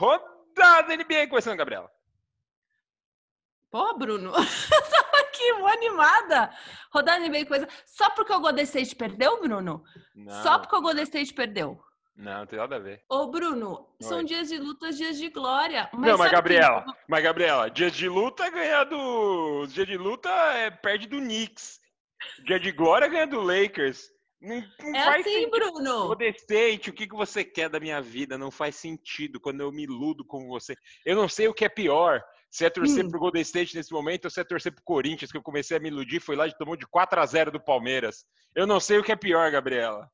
Rodada NBA começando, Gabriela. Pô, Bruno, tava aqui animada. Rodada NBA coisa. Só porque o Golden State perdeu, Bruno? Não, Só porque o Golden State perdeu. não, não tem nada a ver. Ô, Bruno, são Oi. dias de lutas, dias de glória. Mas não, mas sabe que- Gabriela, mas Gabriela, dia de luta ganha do. Dia de luta é, perde do Knicks. Dia de glória ganha do Lakers. Não, não É faz assim, sentido. Bruno. Golden State, o que, que você quer da minha vida? Não faz sentido quando eu me iludo com você. Eu não sei o que é pior. Se é torcer Hum. pro Golden State nesse momento ou se é torcer pro Corinthians, que eu comecei a me iludir, foi lá e tomou de 4 a 0 do Palmeiras. Eu não sei o que é pior, Gabriela.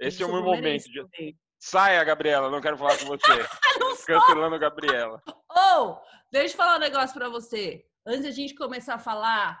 Esse é o Eu meu sou momento. de-. Saia, Gabriela, não quero falar com você. Sou. Cancelando a Gabriela. Ô, deixa eu falar um negócio pra você. Antes da gente começar a falar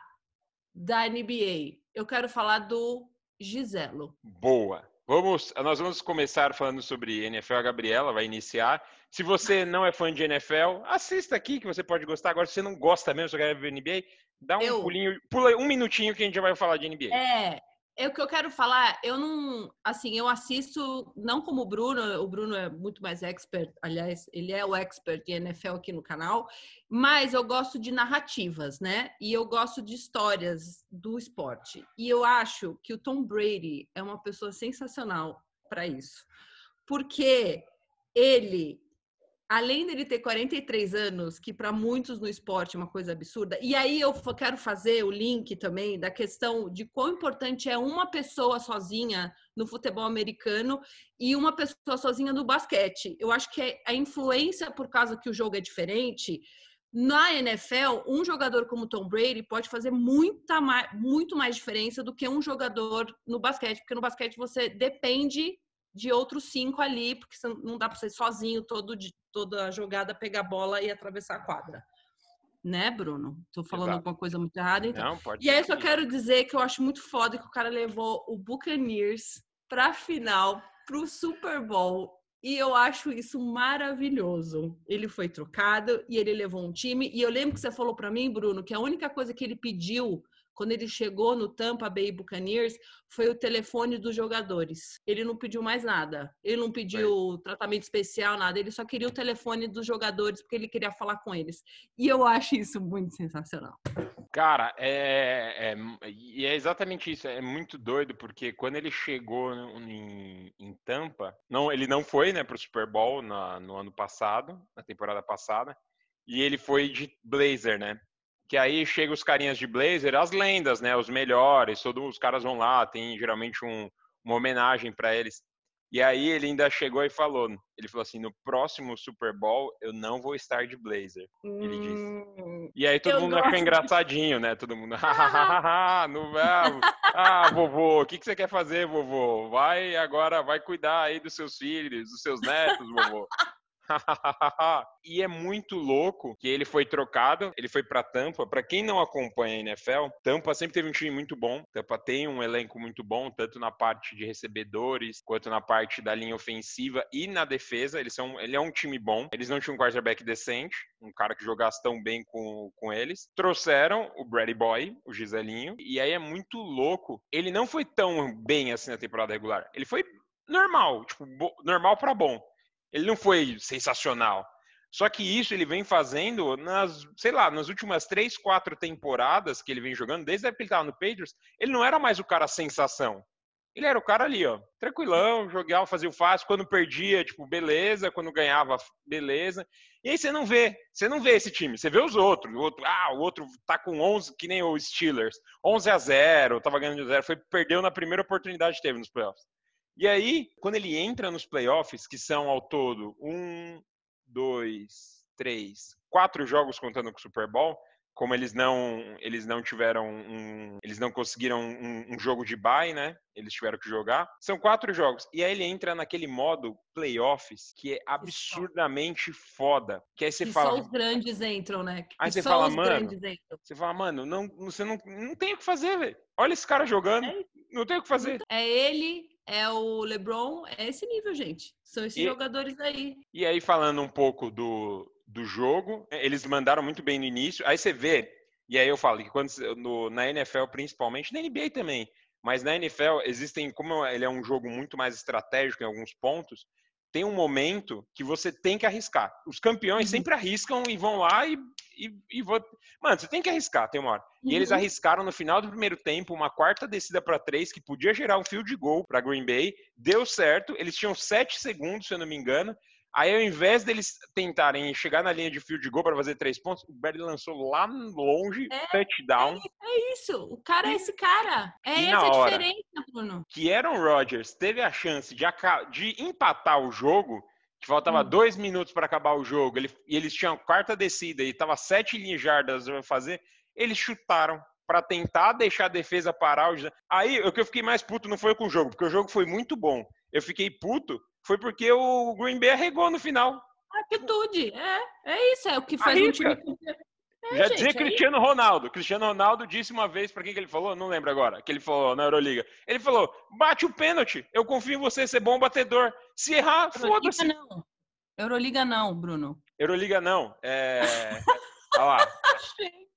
da NBA, eu quero falar do Giselo. Boa. Vamos, nós vamos começar falando sobre NFL. A Gabriela vai iniciar. Se você não é fã de NFL, assista aqui que você pode gostar. Agora, se você não gosta mesmo, só quer ver NBA, dá um Eu- pulinho, pula um minutinho que a gente já vai falar de NBA. É, é o que eu quero falar. Eu não, assim, eu assisto não como o Bruno. O Bruno é muito mais expert. Aliás, ele é o expert de NFL aqui no canal. Mas eu gosto de narrativas, né? E eu gosto de histórias do esporte. E eu acho que o Tom Brady é uma pessoa sensacional para isso, porque ele além dele ter 43 anos, que para muitos no esporte é uma coisa absurda, e aí eu quero fazer o link também da questão de quão importante é uma pessoa sozinha no futebol americano e uma pessoa sozinha no basquete. Eu acho que é a influência, por causa que o jogo é diferente, na NFL, um jogador como Tom Brady pode fazer muita mais, muito mais diferença do que um jogador no basquete, porque no basquete você depende de outros cinco ali, porque não dá para ser sozinho todo de, toda a jogada, pegar a bola e atravessar a quadra. Né, Bruno? Tô falando Exato. alguma coisa muito errada, então. Não, pode E aí só quero dizer que eu acho muito foda que o cara levou o Buccaneers pra final, pro Super Bowl. E eu acho isso maravilhoso. Ele foi trocado e ele levou um time. E eu lembro que você falou pra mim, Bruno, que a única coisa que ele pediu quando ele chegou no Tampa Bay Buccaneers foi o telefone dos jogadores. Ele não pediu mais nada. Ele não pediu tratamento especial, nada. Ele só queria o telefone dos jogadores porque ele queria falar com eles. E eu acho isso muito sensacional. Cara, é, é- e é exatamente isso. É muito doido porque quando ele chegou em, em Tampa, não, ele não foi, né, pro Super Bowl na- no ano passado, na temporada passada, e ele foi de Blazer, né? Que aí chega os carinhas de Blazer, as lendas, né, os melhores, todos os caras vão lá, tem geralmente um- uma homenagem para eles. E aí ele ainda chegou e falou, ele falou assim, no próximo Super Bowl eu não vou estar de Blazer. Ele disse. Hum, E aí todo mundo gosto achou engraçadinho, né? Todo mundo, "Hahaha, não vai, ah, vovô, o que, que você quer fazer, vovô? Vai agora, vai cuidar aí dos seus filhos, dos seus netos, vovô. e é muito louco que ele foi trocado, ele foi para Tampa. Para quem não acompanha a NFL, Tampa sempre teve um time muito bom. Tampa tem um elenco muito bom, tanto na parte de recebedores quanto na parte da linha ofensiva e na defesa. Eles são, ele é um time bom. Eles não tinham um quarterback decente, um cara que jogasse tão bem com, com eles. Trouxeram o Brady Boy, o Giselinho, e aí é muito louco. Ele não foi tão bem assim na temporada regular. Ele foi normal, tipo, normal para bom. Ele não foi sensacional. Só que isso ele vem fazendo nas, sei lá, nas últimas três, quatro temporadas que ele vem jogando, desde a época que ele tava no Patriots, ele não era mais o cara sensação. Ele era o cara ali, ó, tranquilão, jogava, fazia o fácil, quando perdia, tipo, beleza, quando ganhava, beleza. E aí você não vê, você não vê esse time, você vê os outros, o outro, ah, o outro tá com 11, que nem o Steelers, 11 a 0, tava ganhando de 0, foi perdeu na primeira oportunidade que teve nos playoffs. E aí, quando ele entra nos playoffs, que são ao todo um, dois, três, quatro jogos contando com o Super Bowl, como eles não eles não tiveram um, eles não conseguiram um, um jogo de bye, né? Eles tiveram que jogar. São quatro jogos. E aí ele entra naquele modo playoffs que é absurdamente foda. Que aí você que fala, só os grandes entram, né? Que Aí você fala, mano, você fala, mano, não, você não, não tem o que fazer, velho. Olha esse cara jogando, É não tem o que fazer. É ele, é o LeBron, é esse nível, gente. São esses E- jogadores aí. E aí, falando um pouco do, do jogo, eh, eles mandaram muito bem no início. Aí você vê, e aí eu falo que quando no, na NFL principalmente, na NBA também, mas na NFL existem, como ele é um jogo muito mais estratégico em alguns pontos, tem um momento que você tem que arriscar. Os campeões Uhum. sempre arriscam e vão lá e, e, e vão. Mano, você tem que arriscar, tem uma hora. E eles Uhum. arriscaram no final do primeiro tempo uma quarta descida para três que podia gerar um field goal para Green Bay. Deu certo. Eles tinham sete segundos, se eu não me engano. Aí, ao invés deles tentarem chegar na linha de field goal para fazer três pontos, o Barry lançou lá longe, É, touchdown, É isso. O cara é esse cara. É essa a diferença, Bruno. que Aaron Rodgers teve a chance de, de empatar o jogo, que faltava Hum. dois minutos para acabar o jogo, ele- e eles tinham quarta descida e tava sete linhas jardas para fazer, eles chutaram para tentar deixar a defesa parar. Aí, o que eu fiquei mais puto não foi com o jogo, porque o jogo foi muito bom. Eu fiquei puto foi porque o Green Bay arregou no final. Atitude. É, é isso. É o que faz um Arrisca. time. É, Já gente, dizia é Cristiano Ronaldo. Cristiano Ronaldo disse uma vez para quem que ele falou, não lembro agora, que ele falou na Euroliga. Ele falou: bate o pênalti, eu confio em você ser bom batedor. Se errar, Euroliga foda-se. não. Euroliga não, Bruno. Euroliga não. É. Olha lá,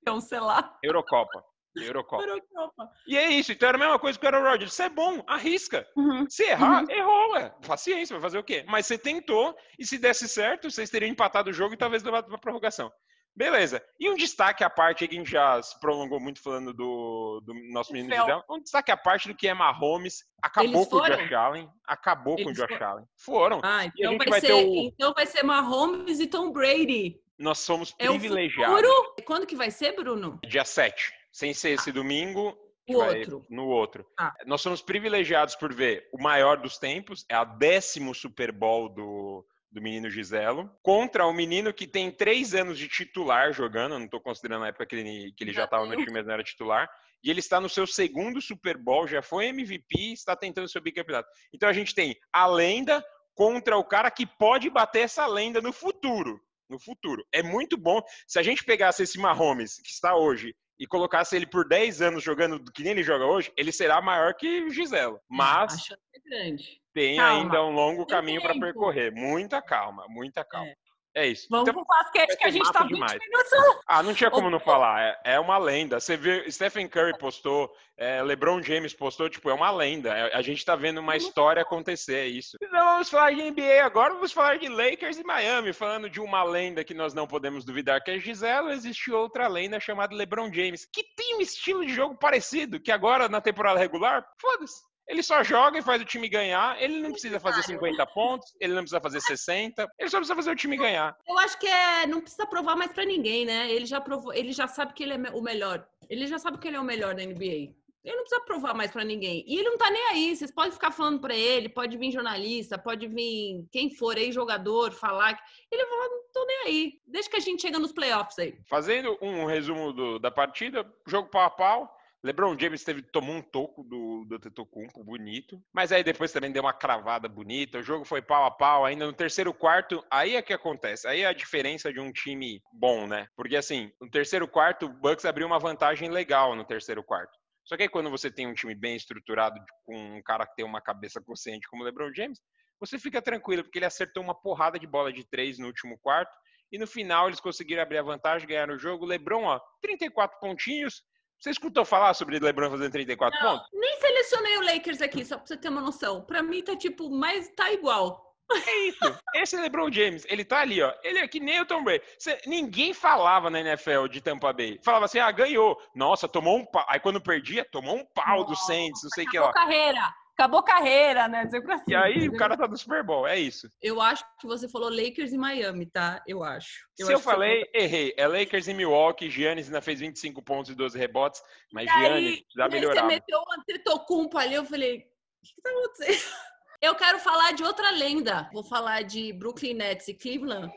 Então, sei lá. Eurocopa. Eurocopa. Eurocopa. E é isso, então era a mesma coisa que o Aaron Rodgers. Você é bom, arrisca. Uhum. Se errar, errou, ué. Paciência, vai fazer o quê? Mas você tentou, e se desse certo, vocês teriam empatado o jogo e talvez levado pra prorrogação. Beleza. E um destaque à parte que a gente já se prolongou muito falando do, do nosso menino Fel. Gisele. Um destaque à parte do que é Mahomes. Acabou Eles com o? Josh Allen. Acabou com o Eles Josh foram? Allen. Foram. Ah, então vai, vai ser, o- então vai ser Mahomes e Tom Brady. Nós somos É o privilegiados. futuro. Quando que vai ser, Bruno? Dia 7. Sem ser esse domingo. O que vai- outro. No outro. Ah. Nós somos privilegiados por ver o maior dos tempos. É a décimo Super Bowl do, do menino Giselo. Contra o menino que tem três anos de titular jogando. Não estou considerando a época que ele, que ele já estava no time, mas não era titular. E ele está no seu segundo Super Bowl, já foi MVP, está tentando seu bicampeonato. Então a gente tem a lenda contra o cara que pode bater essa lenda no futuro. No futuro. É muito bom. Se a gente pegasse esse Mahomes, que está hoje, e colocasse ele por 10 anos jogando que nem ele joga hoje, ele será maior que o Giselo. Mas é tem calma. ainda um longo Tem caminho para percorrer. Muita calma, muita calma. É, isso. Vamos Então, pro basquete que a gente tá 20 demais. minutos. ah, não tinha como não falar. É, é uma lenda. Você vê, Stephen Curry postou, é, LeBron James postou, tipo, é uma lenda. É- a gente tá vendo uma história acontecer, é isso. Não vamos falar de NBA agora, vamos falar de Lakers e Miami. Falando de uma lenda que nós não podemos duvidar que é Gisela, existe outra lenda chamada LeBron James, que tem um estilo de jogo parecido, que agora na temporada regular, foda-se. Ele só joga e faz o time ganhar. Ele não precisa fazer 50 pontos, ele não precisa fazer 60, ele só precisa fazer o time ganhar. Eu acho que é, não precisa provar mais pra ninguém, né? Ele já provou, ele já sabe que ele é o melhor. Ele já sabe que ele é o melhor da NBA. Ele não precisa provar mais pra ninguém. E ele não tá nem aí. Vocês podem ficar falando pra ele, pode vir jornalista, pode vir quem for aí, jogador, falar. que- Ele vai falar, não tô nem aí. Deixa que a gente chega nos playoffs aí. Fazendo um resumo do- da partida, jogo pau a pau. LeBron James teve, tomou um toco do, do Tetocumpo, bonito. Mas aí depois também deu uma cravada bonita. O jogo foi pau a pau. Ainda no terceiro quarto, aí é que acontece. Aí é a diferença de um time bom, né? Porque assim, no terceiro quarto, o Bucks abriu uma vantagem legal no terceiro quarto. Só que aí quando você tem um time bem estruturado, com um cara que tem uma cabeça consciente como o LeBron James, você fica tranquilo, porque ele acertou uma porrada de bola de três no último quarto. E no final eles conseguiram abrir a vantagem, ganhar o jogo. LeBron, ó, 34 pontinhos. Você escutou falar sobre LeBron fazendo 34 Não, pontos? nem selecionei o Lakers aqui, só pra você ter uma noção. Pra mim tá tipo, mas tá igual. É isso. Esse é LeBron James. Ele tá ali, ó. Ele é que nem o Tom Brady. Você- ninguém falava na NFL de Tampa Bay. Falava assim, ah, ganhou. Nossa, tomou um pau. Aí quando perdia, tomou um pau do Saints, não sei o que lá. carreira. Acabou carreira, né? Dizer pra E aí o cara tá no Super Bowl. É isso. Eu acho que você falou Lakers e Miami, tá? Eu acho. Se acho eu falei, errei. É Lakers e Milwaukee. Giannis ainda fez 25 pontos e 12 rebotes. Mas E Giannis aí melhorar. Você meteu Antetokounmpo ali, eu falei, o que, que tá acontecendo? Eu quero falar de outra lenda. Vou falar de Brooklyn Nets e Cleveland,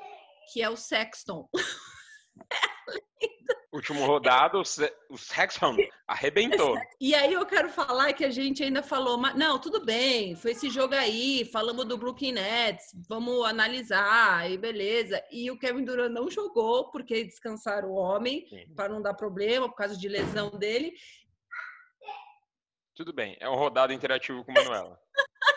que é o Sexton. Último rodado, o Se- o Sexton arrebentou. E aí eu quero falar que a gente ainda falou, mas não, tudo bem, foi esse jogo aí, falamos do Brooklyn Nets, vamos analisar, e beleza. E o Kevin Durant não jogou porque descansaram o homem para não dar problema por causa de lesão dele. Tudo bem. É um rodado interativo com Manuela.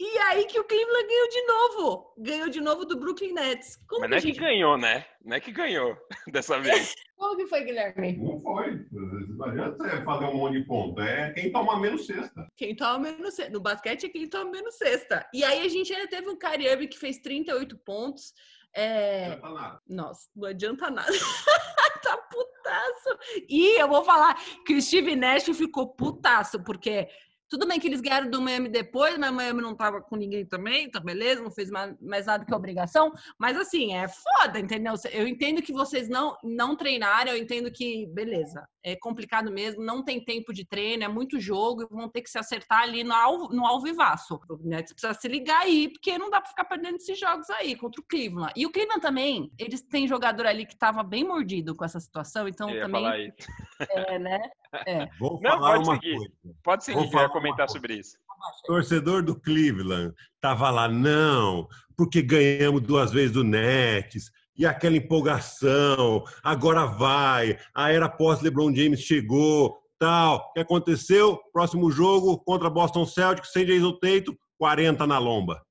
E aí que o Cleveland ganhou de novo. Ganhou de novo do Brooklyn Nets. Como Mas não é gente... que ganhou, né? Não é que ganhou dessa vez. Como que foi, Guilherme? Não foi. Não adianta você fazer um monte de ponto. É quem toma menos cesta. Quem toma menos cesta. No basquete é quem toma menos cesta. E aí a gente ainda teve um Kyrie Irving que fez 38 pontos. É... Não adianta nada. Nossa, não adianta nada. tá putaço. E eu vou falar que o Steve Nash ficou putaço, porque tudo bem que eles ganharam do Miami depois, mas o Miami não tava com ninguém também, tá beleza, não fez mais, mais nada que obrigação. Mas assim, é foda, entendeu? Eu entendo que vocês não, não treinaram, eu entendo que, beleza, é complicado mesmo, não tem tempo de treino, é muito jogo, e vão ter que se acertar ali no, alvo, no alvivaço. O Nets precisa se ligar aí, porque não dá pra ficar perdendo esses jogos aí contra o Cleveland. E o Cleveland também, eles têm jogador ali que tava bem mordido com essa situação, então também. É, né? É. Vou não, falar pode uma seguir. coisa. Pode seguir, Vou falar comentar sobre isso. Torcedor do Cleveland tava lá, não, porque ganhamos duas vezes do Nets, e aquela empolgação, agora vai, a era pós-LeBron James chegou, tal. O que aconteceu? Próximo jogo contra Boston Celtics, sem Jason Tatum, 40 na lomba.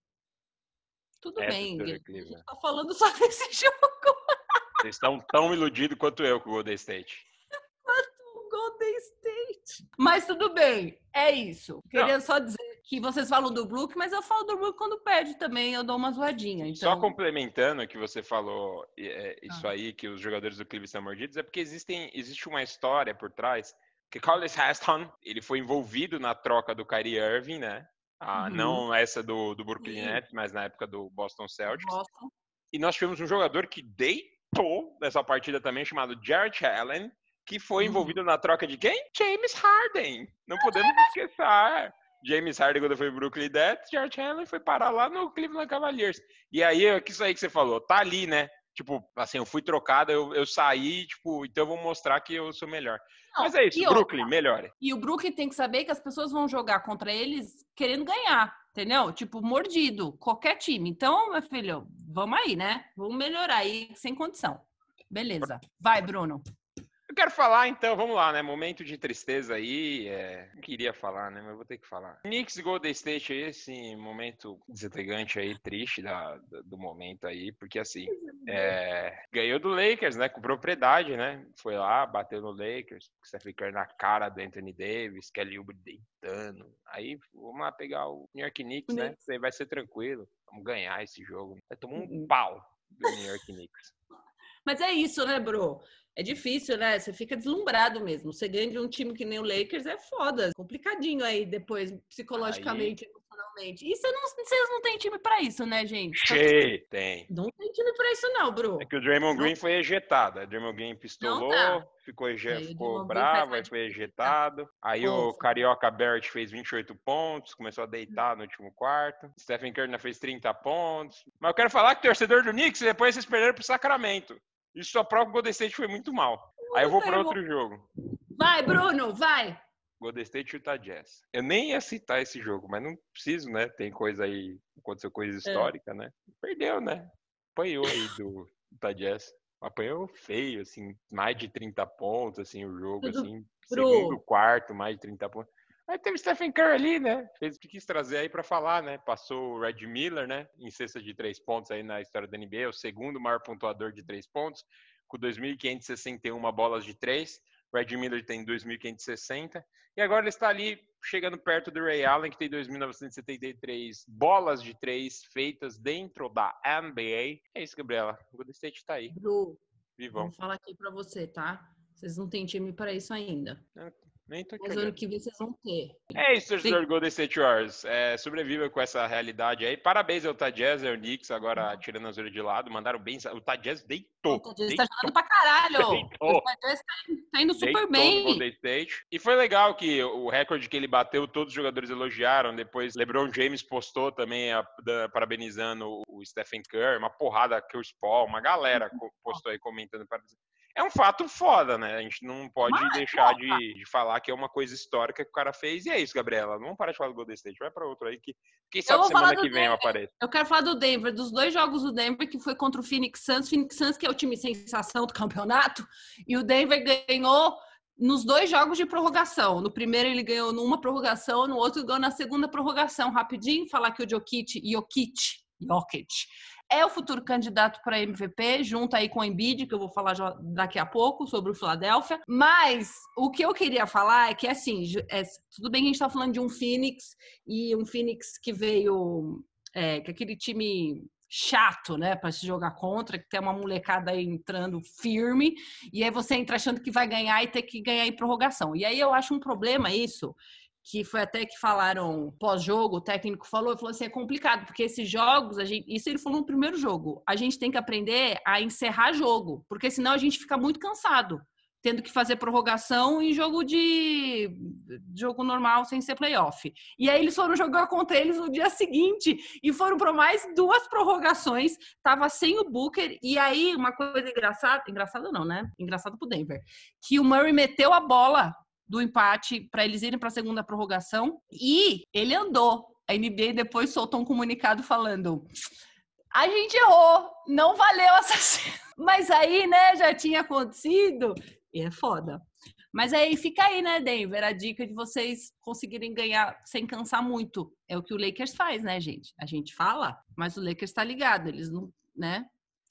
Tudo é, bem, a gente tá falando só desse jogo. Vocês estão tão iludidos quanto eu com o Golden State. Golden State. Mas tudo bem, é isso. Queria Não. só dizer que vocês falam do Brook, mas eu falo do Brook quando perde também, eu dou uma zoadinha. Então... Só complementando o que você falou, é, isso ah. aí, que os jogadores do Cleveland são mordidos, é porque existem, existe uma história por trás que Carlos Heston, ele foi envolvido na troca do Kyrie Irving, né? Ah, uhum. Não essa do, do Brooklyn uhum. Nets, mas na época do Boston Celtics. Boston. E nós tivemos um jogador que deitou nessa partida também, chamado Jared Allen, que foi uhum. envolvido na troca de quem? James Harden. Não podemos esquecer. James Harden quando foi Brooklyn Nets, George Allen foi parar lá no Cleveland Cavaliers. E aí, é isso aí que você falou, tá ali, né? Tipo, assim, eu fui trocado, eu, eu saí, tipo, então eu vou mostrar que eu sou melhor. Não, Mas é isso, Brooklyn, outra, melhore. E o Brooklyn tem que saber que as pessoas vão jogar contra eles querendo ganhar, entendeu? Tipo, mordido, qualquer time. Então, meu filho, vamos aí, né? Vamos melhorar aí, sem condição. Beleza. Vai, Bruno quero falar, então, vamos lá, né? Momento de tristeza aí. É... Não queria falar, né? Mas vou ter que falar. Knicks Golden State aí, esse momento desintegrante aí, triste da, do momento aí, porque assim, é... ganhou do Lakers, né? Com propriedade, né? Foi lá, bateu no Lakers, Stephen Curry na cara do Anthony Davis, Kelly Oubre deitando. Aí, vamos lá pegar o New York Knicks, né? Aí vai ser tranquilo. Vamos ganhar esse jogo. Tomar um uhum. pau do New York Knicks. Mas é isso, né, bro? é difícil, né? Você fica deslumbrado mesmo. Você ganha de um time que nem o Lakers é foda. Complicadinho aí depois, psicologicamente, aí... emocionalmente. E você não, vocês não têm time para isso, né, gente? Che, tem. Não tem time para isso, não, Bru. É que o Draymond Green foi ejetado. O Draymond Green pistolou, tá. ficou, eje... ficou bravo, aí foi ejetado. Aí o Carioca Barrett fez 28 pontos, começou a deitar no último quarto. Stephen Curry fez 30 pontos. Mas eu quero falar que o torcedor do Knicks, depois vocês perderam pro Sacramento. Isso só prova que o Golden State foi muito mal. Aí eu vou para outro jogo. Vai, Bruno, vai. Golden State e Utah Jazz. Eu nem ia citar esse jogo, mas não preciso, né? Tem coisa aí, aconteceu coisa é. histórica, é. né? Perdeu, né? Apanhou aí do Utah Jazz. Apanhou feio, assim, mais de 30 pontos, assim, o jogo, Tudo assim. Pro... Segundo, quarto, mais de 30 pontos. Aí teve Stephen Curry ali, né? Fez o que quis trazer aí para falar, né? Passou o Red Miller, né? Em cesta de três pontos aí na história da NBA, o segundo maior pontuador de três pontos, com 2.561 bolas de três. O Red Miller tem 2.560. E agora ele está ali chegando perto do Ray Allen, que tem 2.973 bolas de três feitas dentro da NBA. É isso, Gabriela. O Golden State está aí. Bru, Vivão. vou falar aqui para você, tá? Vocês não têm time para isso ainda. Nem tô Mas ano que vem vocês vão ter. É isso, torcedor do Golden State Warriors. É, sobreviva com essa realidade aí. Parabéns ao Tajaz e ao Knicks, agora uhum. tirando a zoeira de lado. Mandaram bem. O Tajaz deitou. O Tajaz tá jogando pra caralho. Deitou. O Tajaz tá, tá indo super deitou bem. Golden State. E foi legal que o recorde que ele bateu, todos os jogadores elogiaram. Depois, LeBron James postou também, a, da, parabenizando o Stephen Curry. Uma porrada, Chris Paul, uma galera uhum. postou aí comentando. É um fato foda, né? A gente não pode Mas, deixar de, de, falar que é uma coisa histórica que o cara fez. E é isso, Gabriela. Não para de falar do Golden State. Vai para outro aí que quem sabe semana que vem eu apareço. Eu quero falar do Denver, dos dois jogos do Denver, que foi contra o Phoenix Suns. Phoenix Suns, que é o time sensação do campeonato. E o Denver ganhou nos dois jogos de prorrogação. No primeiro ele ganhou numa prorrogação, no outro ganhou na segunda prorrogação. Rapidinho, falar que o Jokic, Jokic, Jokic é o futuro candidato para MVP, junto aí com o Embiid, que eu vou falar daqui a pouco sobre o Philadelphia. Mas o que eu queria falar é que, assim, é, tudo bem que a gente está falando de um Phoenix e um Phoenix que veio, é, que aquele time chato, né, para se jogar contra, que tem uma molecada aí entrando firme, e aí você entra achando que vai ganhar e ter que ganhar em prorrogação. E aí eu acho um problema isso, que foi até que falaram pós-jogo, o técnico falou, falou assim, é complicado, porque esses jogos, a gente, isso ele falou no primeiro jogo, a gente tem que aprender a encerrar jogo, porque senão a gente fica muito cansado, tendo que fazer prorrogação em jogo de jogo normal, sem ser playoff. E aí eles foram jogar contra eles no dia seguinte, e foram para mais duas prorrogações, tava sem o Booker, e aí uma coisa engraçada, engraçada não, né? Engraçado pro Denver, que o Murray meteu a bola do empate para eles irem para a segunda prorrogação e ele andou. A NBA depois soltou um comunicado falando: a gente errou, não valeu essa. Mas aí, né, já tinha acontecido e é foda. Mas aí fica aí, né, Denver, a dica de vocês conseguirem ganhar sem cansar muito. É o que o Lakers faz, né, gente? A gente fala, mas o Lakers está ligado, eles não, né?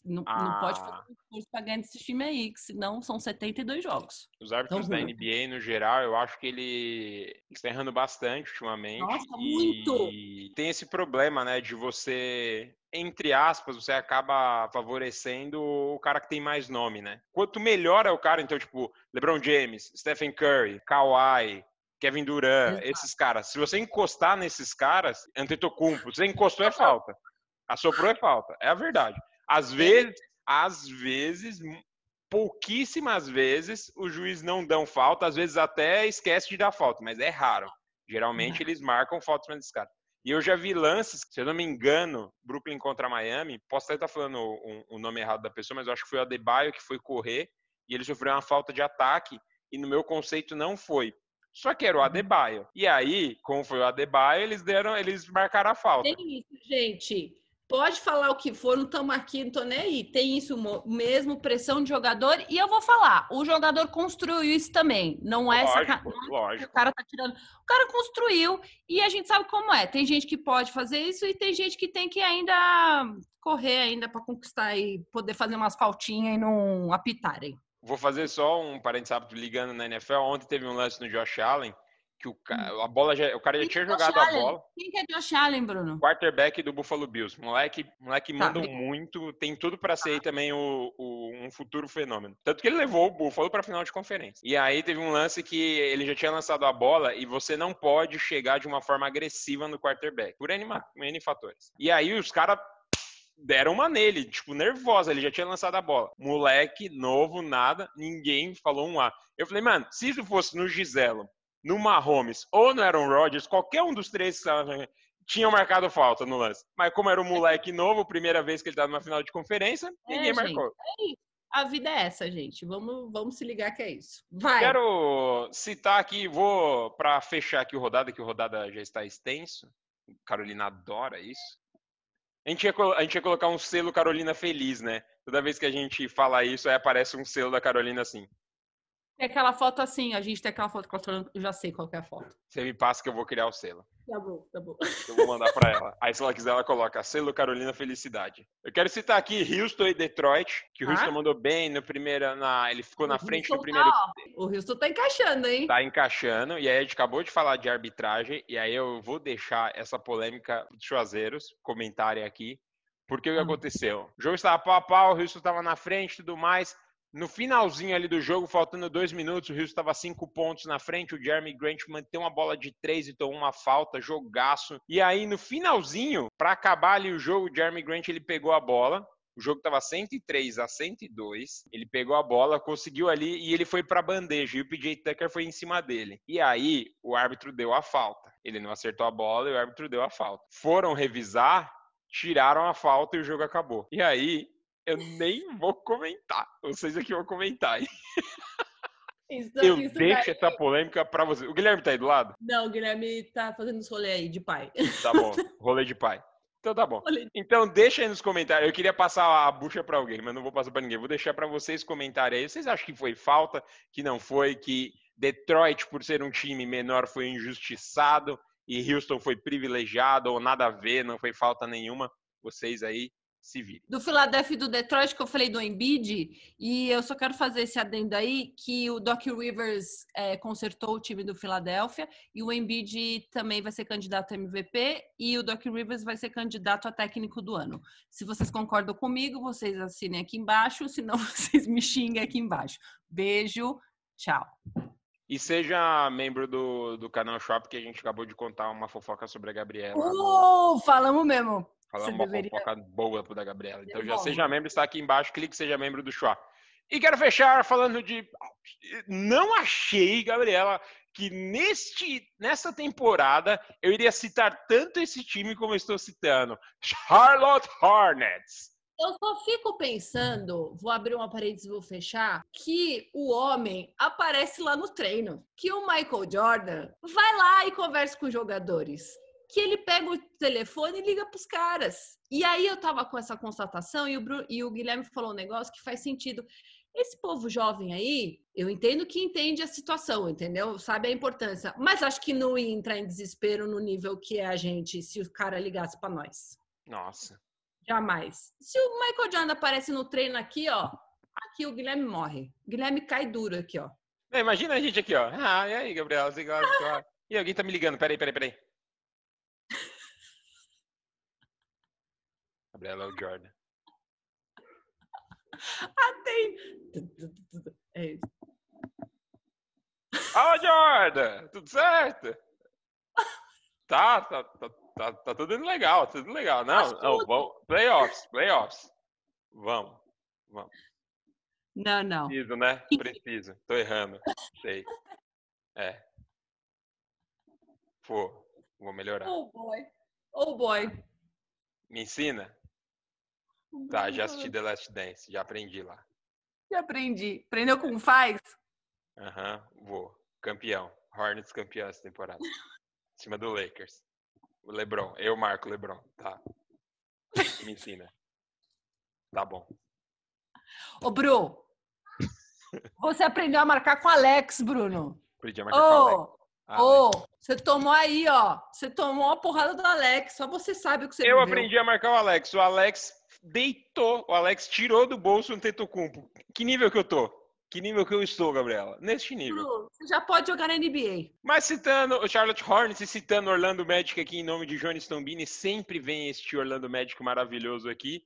Não, ah. não pode fazer um esforço para ganhar desse time aí, que senão são 72 jogos. Os árbitros então, da NBA, no geral, eu acho que ele está errando bastante ultimamente. Nossa, muito! E tem esse problema, né, de você, entre aspas, você acaba favorecendo o cara que tem mais nome, né? Quanto melhor é o cara, então, tipo, LeBron James, Stephen Curry, Kawhi, Kevin Durant, Exato. esses caras. Se você encostar nesses caras, Antetokounmpo, você encostou é falta. Assoprou é falta. É a verdade. Às vezes, às vezes, pouquíssimas vezes, o juiz não dão falta, às vezes até esquece de dar falta, mas é raro. Geralmente eles marcam faltas para cara. E eu já vi lances, se eu não me engano, Brooklyn contra Miami, posso até estar falando o, o nome errado da pessoa, mas eu acho que foi o Adebayo que foi correr e ele sofreu uma falta de ataque e no meu conceito não foi. Só que era o uhum. Adebayo. E aí, como foi o Adebayo, eles deram, eles marcaram a falta. Tem isso, gente. Pode falar o que for, não estamos aqui, não tô nem aí. Tem isso mesmo, pressão de jogador. E eu vou falar, o jogador construiu isso também. Não é lógico, saca... lógico. O cara tá tirando. O cara construiu e a gente sabe como é. Tem gente que pode fazer isso e tem gente que tem que ainda correr ainda para conquistar e poder fazer umas faltinhas e não apitarem. Vou fazer só um parênteses rápido ligando na NFL. Ontem teve um lance no Josh Allen que o, hum. a bola já, o cara já tinha é jogado a bola. Quem que é Josh Allen, Bruno? Quarterback do Buffalo Bills. Moleque, moleque tá, manda muito, tem tudo para ser também o, o, um futuro fenômeno. Tanto que ele levou o Buffalo para final de conferência. E aí teve um lance que ele já tinha lançado a bola e você não pode chegar de uma forma agressiva no quarterback, por N, N fatores. E aí os caras deram uma nele, tipo, nervosa, ele já tinha lançado a bola. Moleque, novo, nada, ninguém falou um A. Eu falei, mano, se isso fosse no Giselo, no Mahomes ou no Aaron Rodgers, qualquer um dos três tinham marcado falta no lance. Mas como era um moleque novo, primeira vez que ele tá numa final de conferência, é, ninguém marcou. é. A vida é essa, gente. Vamos, vamos se ligar que é isso. Vai. Quero citar aqui, vou para fechar aqui o rodada, que o rodada já está extenso. Carolina adora isso. A gente, ia, a gente ia colocar um selo Carolina feliz, né? Toda vez que a gente fala isso, aí aparece um selo da Carolina assim. Tem aquela foto assim, a gente tem aquela foto com a eu já sei qual é a foto. Você me passa que eu vou criar o selo. Tá bom, tá bom. Eu vou mandar para ela. Aí se ela quiser, ela coloca selo Carolina Felicidade. Eu quero citar aqui Houston e Detroit, que o Houston ah? mandou bem no primeiro, na, ele ficou na frente no primeiro. Tá, o Houston tá encaixando, hein? Tá encaixando, e aí a gente acabou de falar de arbitragem, e aí eu vou deixar essa polêmica dos chuazeiros comentarem aqui, porque o que hum. aconteceu? O jogo estava pau a pau, o Houston estava na frente e tudo mais, no finalzinho ali do jogo, faltando dois minutos, o Rio estava cinco pontos na frente. O Jeremy Grant manteve uma bola de três e tomou uma falta, jogaço. E aí, no finalzinho, para acabar ali o jogo, o Jeremy Grant ele pegou a bola. O jogo estava 103 a 102. Ele pegou a bola, conseguiu ali e ele foi para a bandeja. E o PJ Tucker foi em cima dele. E aí, o árbitro deu a falta. Ele não acertou a bola e o árbitro deu a falta. Foram revisar, tiraram a falta e o jogo acabou. E aí, eu nem vou comentar. Vocês aqui vão comentar. Isso, eu isso deixo daí... essa polêmica pra você. O Guilherme tá aí do lado? Não, o Guilherme tá fazendo os rolê aí de pai. Tá bom, rolê de pai. Então tá bom. Então deixa aí nos comentários. Eu queria passar a bucha para alguém, mas não vou passar para ninguém. Vou deixar para vocês comentarem aí. Vocês acham que foi falta, que não foi, que Detroit, por ser um time menor, foi injustiçado e Houston foi privilegiado ou nada a ver, não foi falta nenhuma? Vocês aí se virem. do Philadelphia e do Detroit, que eu falei do Embiid, e eu só quero fazer esse adendo aí, que o Doc Rivers é, consertou o time do Philadelphia, e o Embiid também vai ser candidato a MVP, e o Doc Rivers vai ser candidato a técnico do ano. Se vocês concordam comigo, vocês assinem aqui embaixo, senão vocês me xinguem aqui embaixo. Beijo, tchau. E seja membro do, do canal Shop, que a gente acabou de contar uma fofoca sobre a Gabriela. Uh, falamos mesmo. Falar Você uma deveria- fofoca boa pro da Gabriela. Então já seja membro, está aqui embaixo, clique seja membro do Chua. E quero fechar falando de. Não achei, Gabriela, que neste, nessa temporada eu iria citar tanto esse time como eu estou citando. Charlotte Hornets. Eu só fico pensando, vou abrir uma parede e vou fechar, que o homem aparece lá no treino. Que o Michael Jordan vai lá e conversa com os jogadores. Que ele pega o telefone e liga pros caras. E aí eu tava com essa constatação e o, Bru- e o Guilherme falou um negócio que faz sentido. Esse povo jovem aí, eu entendo que entende a situação, entendeu? Sabe a importância. Mas acho que não ia entrar em desespero no nível que é a gente se o cara ligasse pra nós. Nossa. Jamais. Se o Michael Jordan aparece no treino aqui, ó, aqui o Guilherme morre. O Guilherme cai duro aqui, ó. Não, Imagina a gente aqui, ó. Ah, e aí, Gabriela? Você gosta? Você... E alguém tá me ligando. Peraí, peraí, peraí. Gabriela é o Jordan. Ah, tem. É isso. Ó, Jordan! Tudo certo? Tá, tá, tá, tá, tá tudo indo legal, tudo legal. Não, não, vamos. Playoffs, playoffs. Vamos. Não, não. Preciso, né? Preciso. Tô errando. Sei. É. Vou. Vou melhorar. Oh boy. Oh boy. Me ensina? Tá, já assisti The Last Dance, já aprendi lá. Já aprendi. Aprendeu como faz? Aham, vou. Campeão. Hornets campeão essa temporada. Em cima do Lakers. O LeBron. Eu marco o LeBron. Tá. Me ensina. Tá bom. Ô, Bru. Você aprendeu a marcar com o Alex, Bruno. Podia marcar com o Alex. Ô, Ah, ô, você tomou aí, ó. Você tomou a porrada do Alex. Só você sabe o que você Eu aprendi a marcar o Alex. O Alex deitou. O Alex tirou do bolso um Tetocumpo. Que nível que eu tô? Que nível que eu estou, Gabriela? Neste nível. Você já pode jogar na NBA. Mas citando o Charlotte Hornets e citando Orlando Magic aqui em nome de Jones Tombini, sempre vem este Orlando Magic maravilhoso aqui.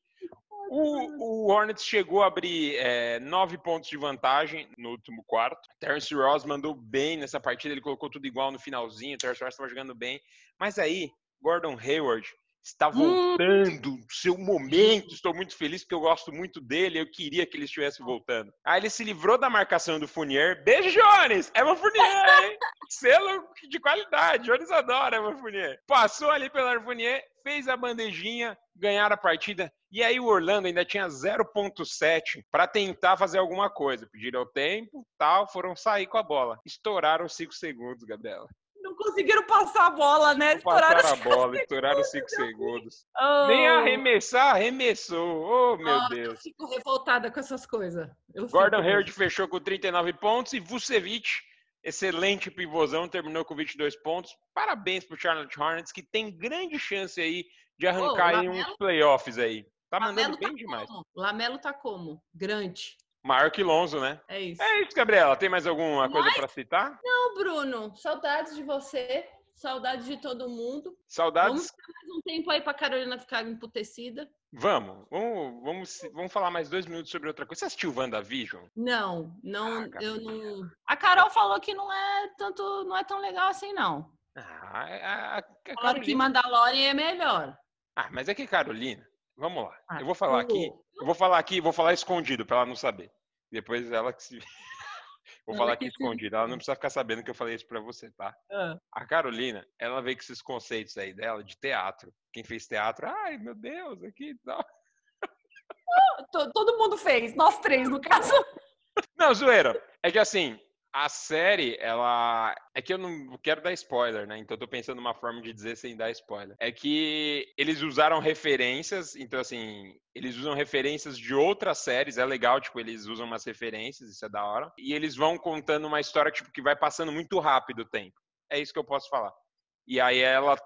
O, o Hornets chegou a abrir é, nove pontos de vantagem no último quarto. Terence Ross mandou bem nessa partida, ele colocou tudo igual no finalzinho. Terence Ross estava jogando bem. Mas aí, Gordon Hayward está Hum. voltando, seu momento. Estou muito feliz porque eu gosto muito dele. Eu queria que ele estivesse voltando. Aí ele se livrou da marcação do Fournier. Beijo, Jones! Evan Fournier, hein? Selo de qualidade. Jones adora Evan Fournier. Passou ali pelo Fournier, fez a bandejinha, ganharam a partida. E aí o Orlando ainda tinha 0.7 para tentar fazer alguma coisa. Pediram o tempo, tal, foram sair com a bola. Estouraram os 5 segundos, Gabriela. Conseguiram passar a bola, né? Passaram a bola, estouraram 5 segundos. Oh. Nem arremessar, arremessou. Oh, meu Eu Deus. fico revoltada com essas coisas. Eu Gordon Hayward fechou com 39 pontos e Vucevic, excelente pivôzão, terminou com 22 pontos. Parabéns pro Charlotte Hornets, que tem grande chance aí de arrancar aí Lamelo- uns playoffs aí. Tá mandando Lamelo bem tá demais. como? Lamelo tá como? Grande. Maior que Lonzo, né? É isso. É isso, Gabriela. Tem mais alguma coisa pra citar? Não, Bruno, saudades de você. Saudades de todo mundo. Saudades? Vamos ficar mais um tempo aí pra Carolina ficar emputecida. Vamos. Vamos, vamos, vamos falar mais dois minutos sobre outra coisa. Você assistiu WandaVision? Não, não, Ah, eu não. A Carol falou que não é tanto, não é tão legal assim, não. Ah, a, a, a que. Mandalorian é melhor. ah, mas é que Carolina... Vamos lá. Ah, Eu vou falar aqui... Eu vou falar aqui, vou falar escondido pra ela não saber. Depois ela que se. vou falar aqui escondido. Ela não precisa ficar sabendo que eu falei isso pra você, tá? ah, A Carolina, ela veio com esses conceitos aí dela de teatro. Quem fez teatro, ai meu Deus, aqui e tal. to- todo mundo fez, nós três, no caso. Não, zoeira. É que assim, A série, ela. É que eu não quero dar spoiler, né? Então eu tô pensando numa forma de dizer sem dar spoiler. É que eles usaram referências, então assim, eles usam referências de outras séries, é legal, tipo, eles usam umas referências, isso é da hora. E eles vão contando uma história, tipo, que vai passando muito rápido o tempo. É isso que eu posso falar. E aí ela,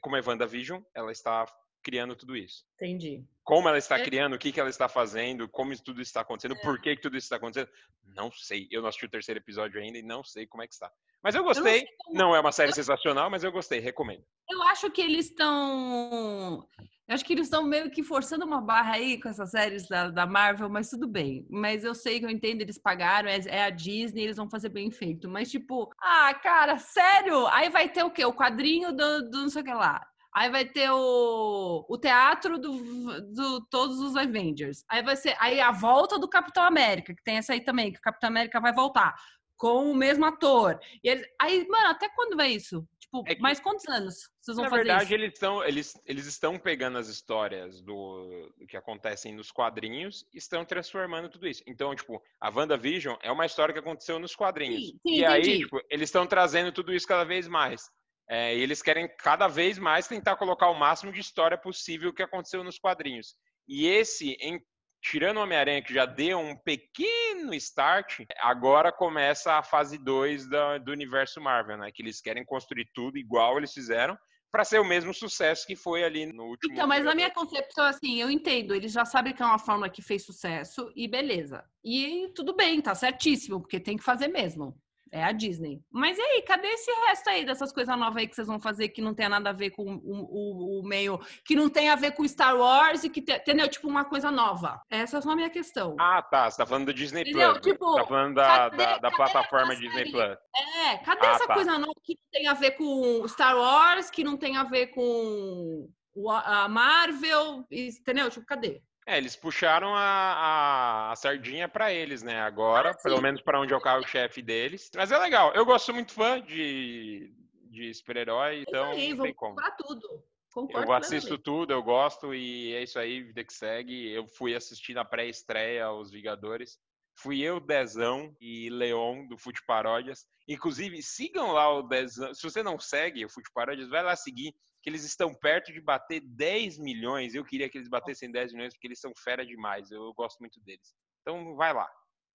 como é WandaVision, ela está criando tudo isso. Entendi. Como ela está é. criando, o que, que ela está fazendo, como isso tudo está acontecendo, é. por que, que tudo isso está acontecendo. Não sei. Eu não assisti o terceiro episódio ainda e não sei como é que está. Mas eu gostei. Eu não, não, é uma série eu... sensacional, mas eu gostei, recomendo. Eu acho que eles estão. Eu acho que eles estão meio que forçando uma barra aí com essas séries da, da, Marvel, mas tudo bem. Mas eu sei que eu entendo, eles pagaram, é, é, a Disney, eles vão fazer bem feito. Mas, tipo, ah, cara, sério? Aí vai ter o quê? O quadrinho do, do não sei o que lá. Aí vai ter o, o teatro do, do todos os Avengers. Aí vai ser aí a volta do Capitão América, que tem essa aí também, que o Capitão América vai voltar com o mesmo ator. E eles, aí, mano, até quando vai isso? Tipo, é que, mais quantos anos vocês vão fazer verdade, isso? eles estão eles, eles estão pegando as histórias do, do, que acontecem nos quadrinhos e estão transformando tudo isso. Então, tipo, a WandaVision é uma história que aconteceu nos quadrinhos. Sim, sim, e entendi. aí, tipo, eles estão trazendo tudo isso cada vez mais. É, e eles querem cada vez mais tentar colocar o máximo de história possível que aconteceu nos quadrinhos. E esse, em, tirando o Homem-Aranha, que já deu um pequeno start, agora começa a fase 2 do universo Marvel, né? Que eles querem construir tudo igual eles fizeram, para ser o mesmo sucesso que foi ali no último. Então, mas na minha concepção, assim, eu entendo, eles já sabem que é uma fórmula que fez sucesso e beleza. E tudo bem, tá certíssimo, porque tem que fazer mesmo. É a Disney. Mas e aí, cadê esse resto aí dessas coisas novas aí que vocês vão fazer que não tem nada a ver com o, o, o meio, que não tem a ver com Star Wars e que, tem, entendeu? Tipo, uma coisa nova. Essa é só a minha questão. Ah, tá. Você tá falando do Disney entendeu? Plus. Tipo, tá falando da, cadê, da, da plataforma Disney Plus. É, cadê ah, essa tá. coisa nova que não tem a ver com Star Wars, que não tem a ver com a Marvel, entendeu? Tipo, cadê? É, eles puxaram a, a, a sardinha para eles, né? Agora, ah, pelo menos para onde é o carro-chefe deles. Mas é legal. Eu gosto muito fã de, de super-herói, então aí, não tem como. Pra tudo. Concordo eu assisto tudo, eu gosto e é isso aí, vida que segue. Eu fui assistir na pré-estreia Os Vingadores. Fui eu, Dezão e Leon do Fute Paródias. Inclusive, sigam lá o Dezão. Se você não segue o Fute Paródias, vai lá seguir que eles estão perto de bater 10 milhões. Eu queria que eles batessem 10 milhões porque eles são fera demais. Eu gosto muito deles. Então vai lá.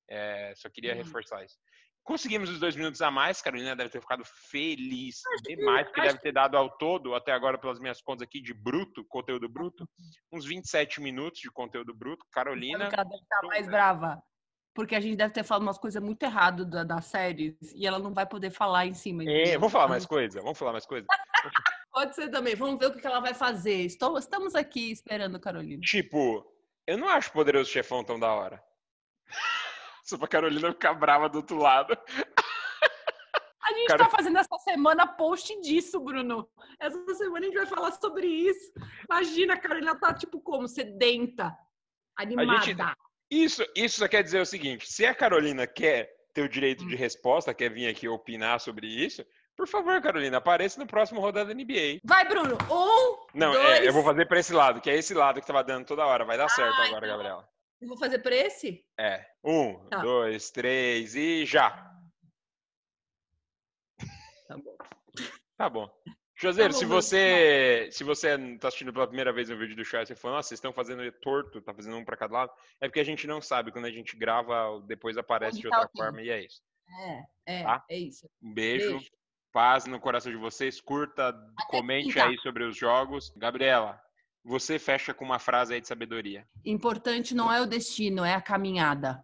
É, só queria uhum. reforçar isso. Conseguimos os dois minutos a mais. Carolina deve ter ficado feliz demais, porque deve ter dado ao todo, até agora, pelas minhas contas aqui, de bruto, conteúdo bruto, uns 27 minutos de conteúdo bruto. Carolina. Ela deve estar mais brava. Porque a gente deve ter falado umas coisas muito erradas da, série e ela não vai poder falar em cima. É, vamos falar mais coisa? Vamos falar mais coisa? Pode ser também. Vamos ver o que ela vai fazer. Estou, estamos aqui esperando, Carolina. Tipo, eu não acho Poderoso Chefão tão da hora. Só pra Carolina ficar brava do outro lado. A gente Cara... tá fazendo essa semana post disso, Bruno. Essa semana a gente vai falar sobre isso. Imagina, a Carolina tá tipo como? Sedenta, animada. Gente... Isso, isso só quer dizer o seguinte: se a Carolina quer ter o direito de hum. resposta, quer vir aqui opinar sobre isso, por favor, Carolina, apareça no próximo rodada da NBA. Vai, Bruno. Um. Não, dois... é, eu vou fazer para esse lado, que é esse lado que tava dando toda hora. Vai dar ah, certo agora, então... Gabriela. Eu vou fazer para esse? É. Um, tá. dois, três e já. Tá bom. Tá bom. Joseiro, tá se você se você está assistindo pela primeira vez o vídeo do chat e falou, nossa, vocês estão fazendo torto, tá fazendo um para cada lado, é porque a gente não sabe. Quando a gente grava, depois aparece Onde de outra tá forma e é isso. É, é, tá? é isso. Um beijo. beijo paz no coração de vocês. Curta, Até comente aí sobre os jogos. Gabriela, você fecha com uma frase aí de sabedoria. Importante não é o destino, é a caminhada.